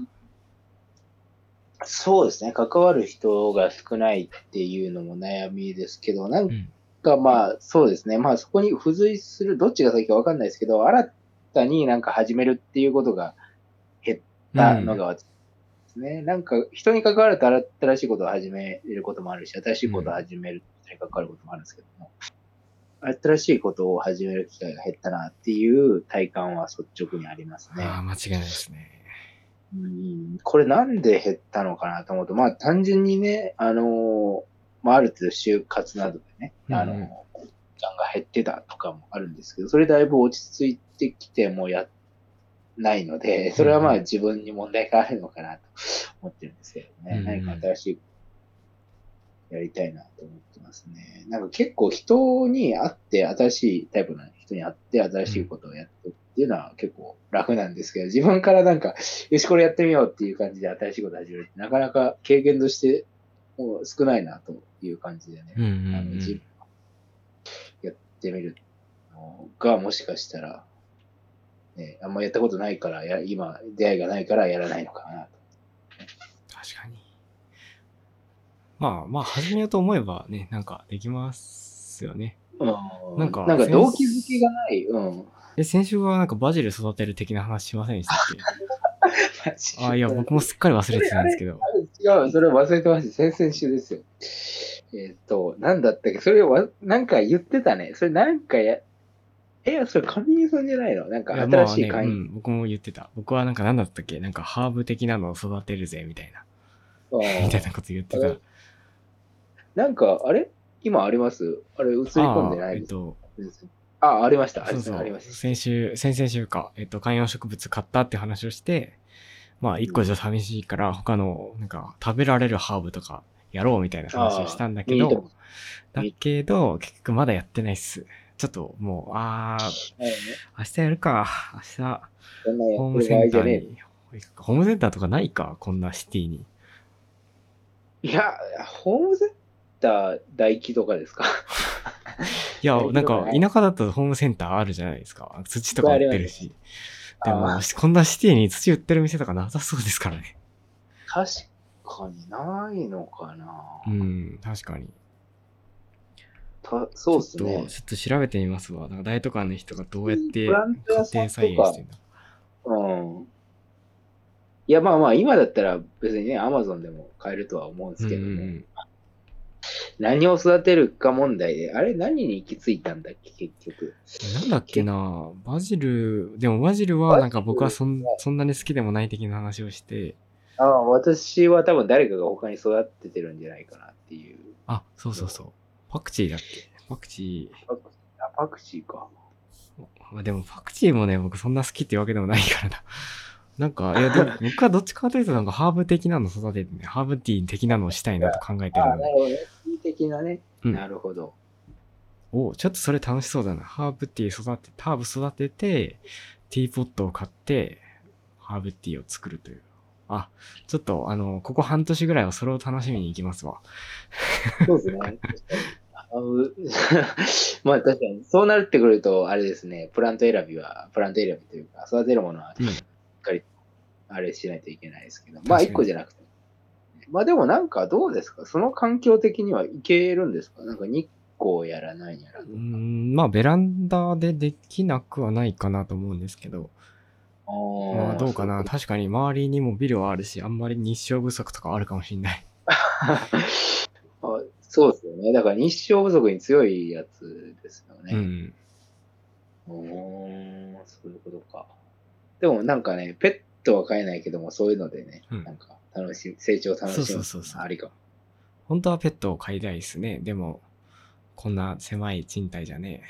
そうですね。関わる人が少ないっていうのも悩みですけど、なんうん。かまあ、そうですね。まあそこに付随する、どっちが先かわかんないですけど、新たになんか始めるっていうことがたのが私ですね。なんか人に関わると新しいことを始めることもあるし、新しいことを始める人に関わることもあるんですけども、新しいことを始める機会が減ったなっていう体感は率直にありますね。ああ、間違いないですね。うんこれなんで減ったのかなと思うと、まあ単純にね、あのーまあある程度就活などでね、あの時間が減ってたとかもあるんですけど、それだいぶ落ち着いてきてもやないので、それはまあ自分に問題があるのかなと思ってるんですけどね、何か新しいやりたいなと思ってますね。なんか結構人に会って、新しいタイプの人に会って、新しいことをやってっていうのは結構楽なんですけど、自分からなんか、よし、これやってみようっていう感じで新しいことを始めるって、なかなか経験としてもう少ないなという感じでね、うんうんうん。あの自分やってみるのが、もしかしたら、ね、あんまやったことないからや、今、出会いがないからやらないのかなと。確かに。まあまあ、始めようと思えばね、なんかできますよね。うんなんかなんか動機づけがない。うん。え、先週はなんかバジル育てる的な話しませんでしたっけ？あ、いや、僕もすっかり忘れてたんですけど。違う、それ忘れてました。先々週ですよ。えっ、と、なんだったっけ？それは、なんか言ってたね。それなんかや、え、それ神井さんじゃないの？なんかいやまあね、新しいう会員。ん、僕も言ってた。僕はなんか何だったっけ？なんかハーブ的なのを育てるぜ、みたいな。うんみたいなこと言ってた。なんか、あれ？今あります？あれ映り込んでない？です。あえっと、あ、ありました。ありそうそうました。ありました。先週、先々週か、えっと、観葉植物買ったって話をして、まあ、一個じゃ寂しいから、他の、なんか、食べられるハーブとかやろうみたいな話をしたんだけどだけど、結局まだやってないっす。ちょっと、もう、あー、う。はいね明日やるか。明日、ホームセンターに。ホームセンターとかないか？こんなシティに。え。いや、ホームセンター大気とかですか？いや、なんか、田舎だとホームセンターあるじゃないですか。土とか売ってるし。でもあ、こんなシティに土売ってる店とかなさそうですからね。確かにないのかな、うん、確かに。たそうですねちょっと、。調べてみますわ。なんか大都会の人がどうやって家庭菜園してんだ。うん。いや、まあまあ、今だったら別にね、アマゾンでも買えるとは思うんですけども、うんうんうん何を育てるか問題で、あれ何に行き着いたんだっけ、結局。なんだっけなバジル、でもバジルはなんか僕はそんそんなに好きでもない的な話をして、ああ、私は多分誰かが他に育ててるんじゃないかなっていう。あ、そうそうそう。パクチーだっけ？パクチパクあパクチーか。ー。まあでもパクチーもね、僕そんな好きっていうわけでもないからな。なんか、いや、でも 僕はどっちかというとなんかハーブ的なの育ててね、ハーブティー的なのをしたいなと考えてるので。なるほどね。的なね。うんなるほど。おちょっとそれ楽しそうだな。ハーブティー育て、ハーブ育てて、ティーポットを買って、ハーブティーを作るという。あ、ちょっとあの、ここ半年ぐらいはそれを楽しみに行きますわ。そうですね。まあ確かに、そうなってくると、あれですね、プラント選びは、プラント選びというか、育てるものは、うんしっかり、あれしないといけないですけど、まあ確かに一個じゃなくて。まあでもなんかどうですか？その環境的にはいけるんですか？なんか日光やらないやらう。ーん、まあベランダでできなくはないかなと思うんですけど、あまあどうかな。確かに周りにもビルはあるし、あんまり日照不足とかあるかもしれない。あそうですよね。だから日照不足に強いやつですよね。うん。うーん、そういうことか。でもなんかね、ペットは飼えないけども、そういうのでね、うんなんか楽しい、成長楽しむそうそうそうそうありかも。本当はペットを飼いたいですね。でも、こんな狭い賃貸じゃねえ。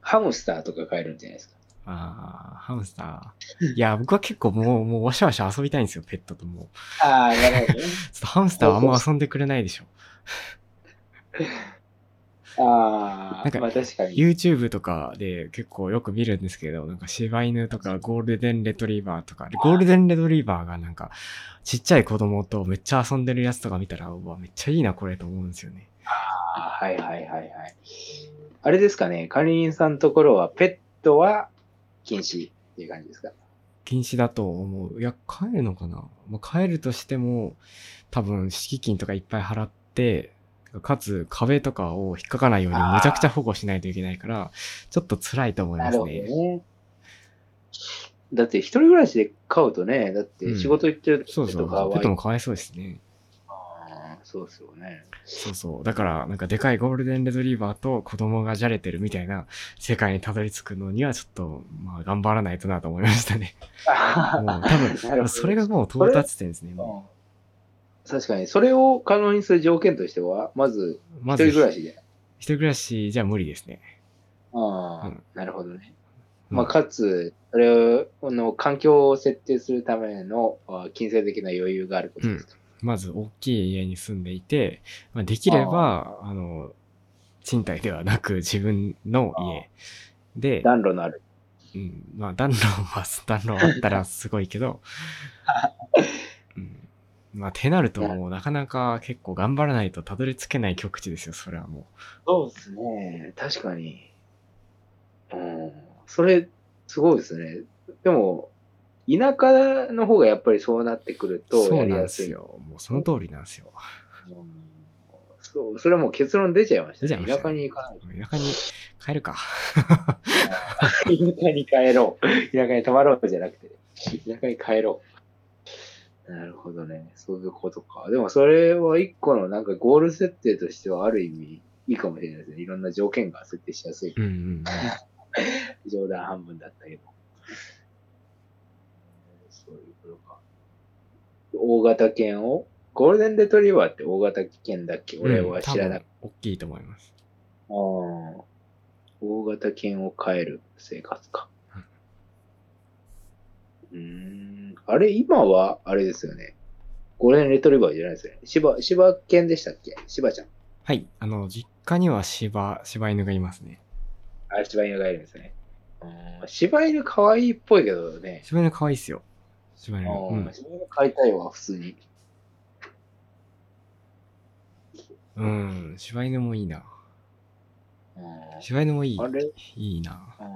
ハムスターとか飼えるんじゃないですか。ああ、ハムスター。いや、僕は結構もう、もうわしゃわしゃ遊びたいんですよ、ペットともう。ああ、なるほどね。ちょっとハムスターはあんま遊んでくれないでしょ。ああ、なんかまあ確かに。YouTube とかで結構よく見るんですけど、なんか柴犬とかゴールデンレトリバーとか、ゴールデンレトリバーがなんかちっちゃい子供とめっちゃ遊んでるやつとか見たら、うわ、めっちゃいいなこれと思うんですよね。あーはいはいはいはい。あれですかね、管理人さんのところはペットは禁止っていう感じですか？禁止だと思う。いや、帰るのかな、まあ、帰るとしても、多分敷金とかいっぱい払って、かつ壁とかを引っかかないようにむちゃくちゃ保護しないといけないから、ちょっと辛いと思いますね。ね。だって一人暮らしで飼うとね、だって仕事行ってるそうそう。時とかは、ペットもかわいそうですね。そうですよね。そうそう。だから、なんかでかいゴールデンレトリバーと子供がじゃれてるみたいな世界にたどり着くのにはちょっと、まあ頑張らないとなと思いましたね。もう多分、どそれがもう到達点ですね。もうん確かに、それを可能にする条件としては、まず、一人暮らしで。一人暮らしじゃ無理ですね。ああ、うんなるほどね。うんまあ、かつ、それを、の環境を設定するためのあ金銭的な余裕があることですか。まず大きい家に住んでいて、まあ、できれば、あの、賃貸ではなく自分の家で、暖炉のある。うん、まあ暖炉は、暖炉あったらすごいけど、うん、まあ手なるともうなかなか結構頑張らないとたどり着けない極地ですよ、それはもそうですね。確かに。うん。それ、すごいですね。でも、田舎の方がやっぱりそうなってくるう。とそうなんでやりやすい。すよ。もうその通りなんですよ。うんそう、それはもう結論出ちゃいました、ね。田舎に行かない。田舎に帰るか。田舎に帰ろう。田舎に泊まろうじゃなくて、田舎に帰ろう。なるほどね。そういうことか。でもそれは一個のなんかゴール設定としてはある意味いいかもしれないですね。いろんな条件が設定しやすい。うんうんうん。冗談半分だったけど。そういうことか。大型犬をゴールデンレトリバーって大型犬だっけ？俺は知らなくて。うん大きいと思います。ああ大型犬を飼える生活か。うーん。あれ、今は、あれですよね。ゴールデンレトリバーじゃないですよね。柴、柴犬でしたっけ？柴ちゃん。はい。あの、実家には柴、柴犬がいますね。あ、柴犬がいるんですね。うん柴犬可愛いっぽいけどね。柴犬可愛いっすよ。柴う犬。うんん。柴犬飼いたいわ、普通に。うん。柴犬もいいな。うん柴犬もいい。あれ？いいな。うん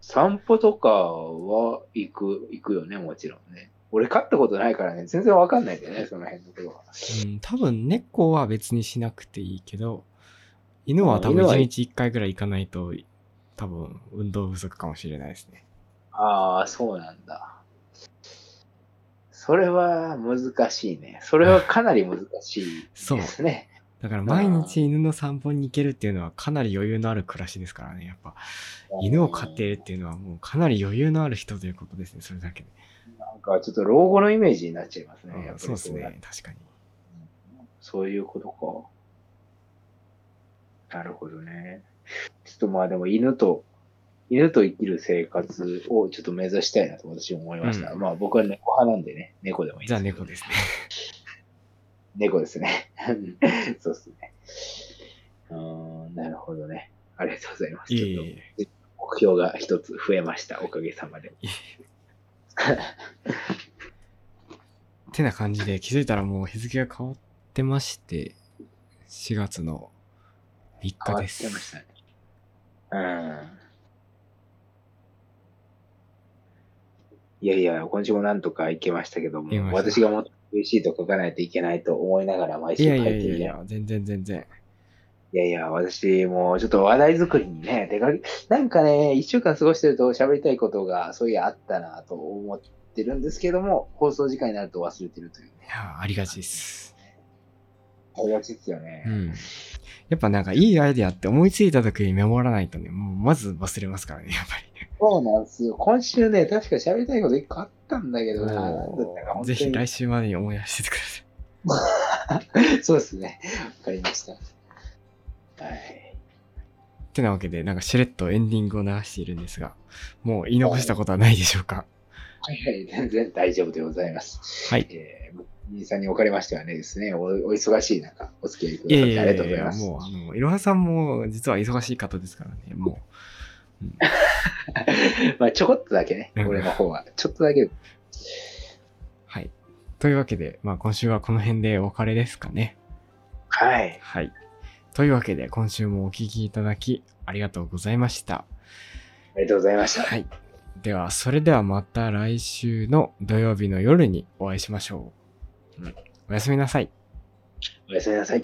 散歩とかは行く、行くよね、もちろんね。俺飼ったことないからね、全然わかんないんだよね、その辺のことは。うん、多分猫は別にしなくていいけど、犬は多分犬は1日1回ぐらい行かないと、多分運動不足かもしれないですね。ああ、そうなんだ。それは難しいね。それはかなり難しいですね。だから毎日犬の散歩に行けるっていうのはかなり余裕のある暮らしですからね。やっぱ犬を飼っているっていうのはもうかなり余裕のある人ということですね。それだけで。なんかちょっと老後のイメージになっちゃいますね。そうですだね。確かに。そういうことか。なるほどね。ちょっとまあでも犬と、犬と生きる生活をちょっと目指したいなと私は思いました。うんまあ僕は猫派なんでね、猫でもいいじゃあですけど猫ですね。猫ですね。そうですね。うーん、なるほどね。ありがとうございます。いえちょっい。目標が一つ増えました。おかげさまで。いえてな感じで気づいたらもう日付が変わってまして、4月の3変わっ日です。てましたね。うん。いやいや、今週もなんとか行けましたけども私がもっと美味しいと書かないといけないと思いながら毎週書いいやいやてるね。いやいや、全然全然。いやいや、私もちょっと話題作りにね、出かけ、なんかね、一週間過ごしてると喋りたいことがそういやあったなと思ってるんですけども、放送時間になると忘れてるというね。いや、ありがちです。ありがちですよね。うん。やっぱなんかいいアイデアって思いついた時にメモらないとね、もうまず忘れますからね、やっぱり。そうなんですよ。今週ね、確か喋りたいこと一個あったんだけどな。ぜひ来週までに思い出しててください。そうですね。わかりました。はい。てなわけで、なんかしれっとエンディングを流しているんですが、もう言い残したことはないでしょうか？はいはい、全然大丈夫でございます。はい。えー兄さんにおかれましてはねですね、おお忙しい中、お付き合いくいやいやださってありがとういやいや、ございます。もう、あの、いろはさんも実は忙しい方ですからね、もう。うん まあ、ちょこっとだけね、うん俺の方は。ちょっとだけ。はい。というわけで、まあ今週はこの辺でお別れですかね。はい。はい。というわけで、今週もお聞きいただきありがとうございました。ありがとうございました。はい。では、それではまた来週の土曜日の夜にお会いしましょう。うんおやすみなさい。おやすみなさい。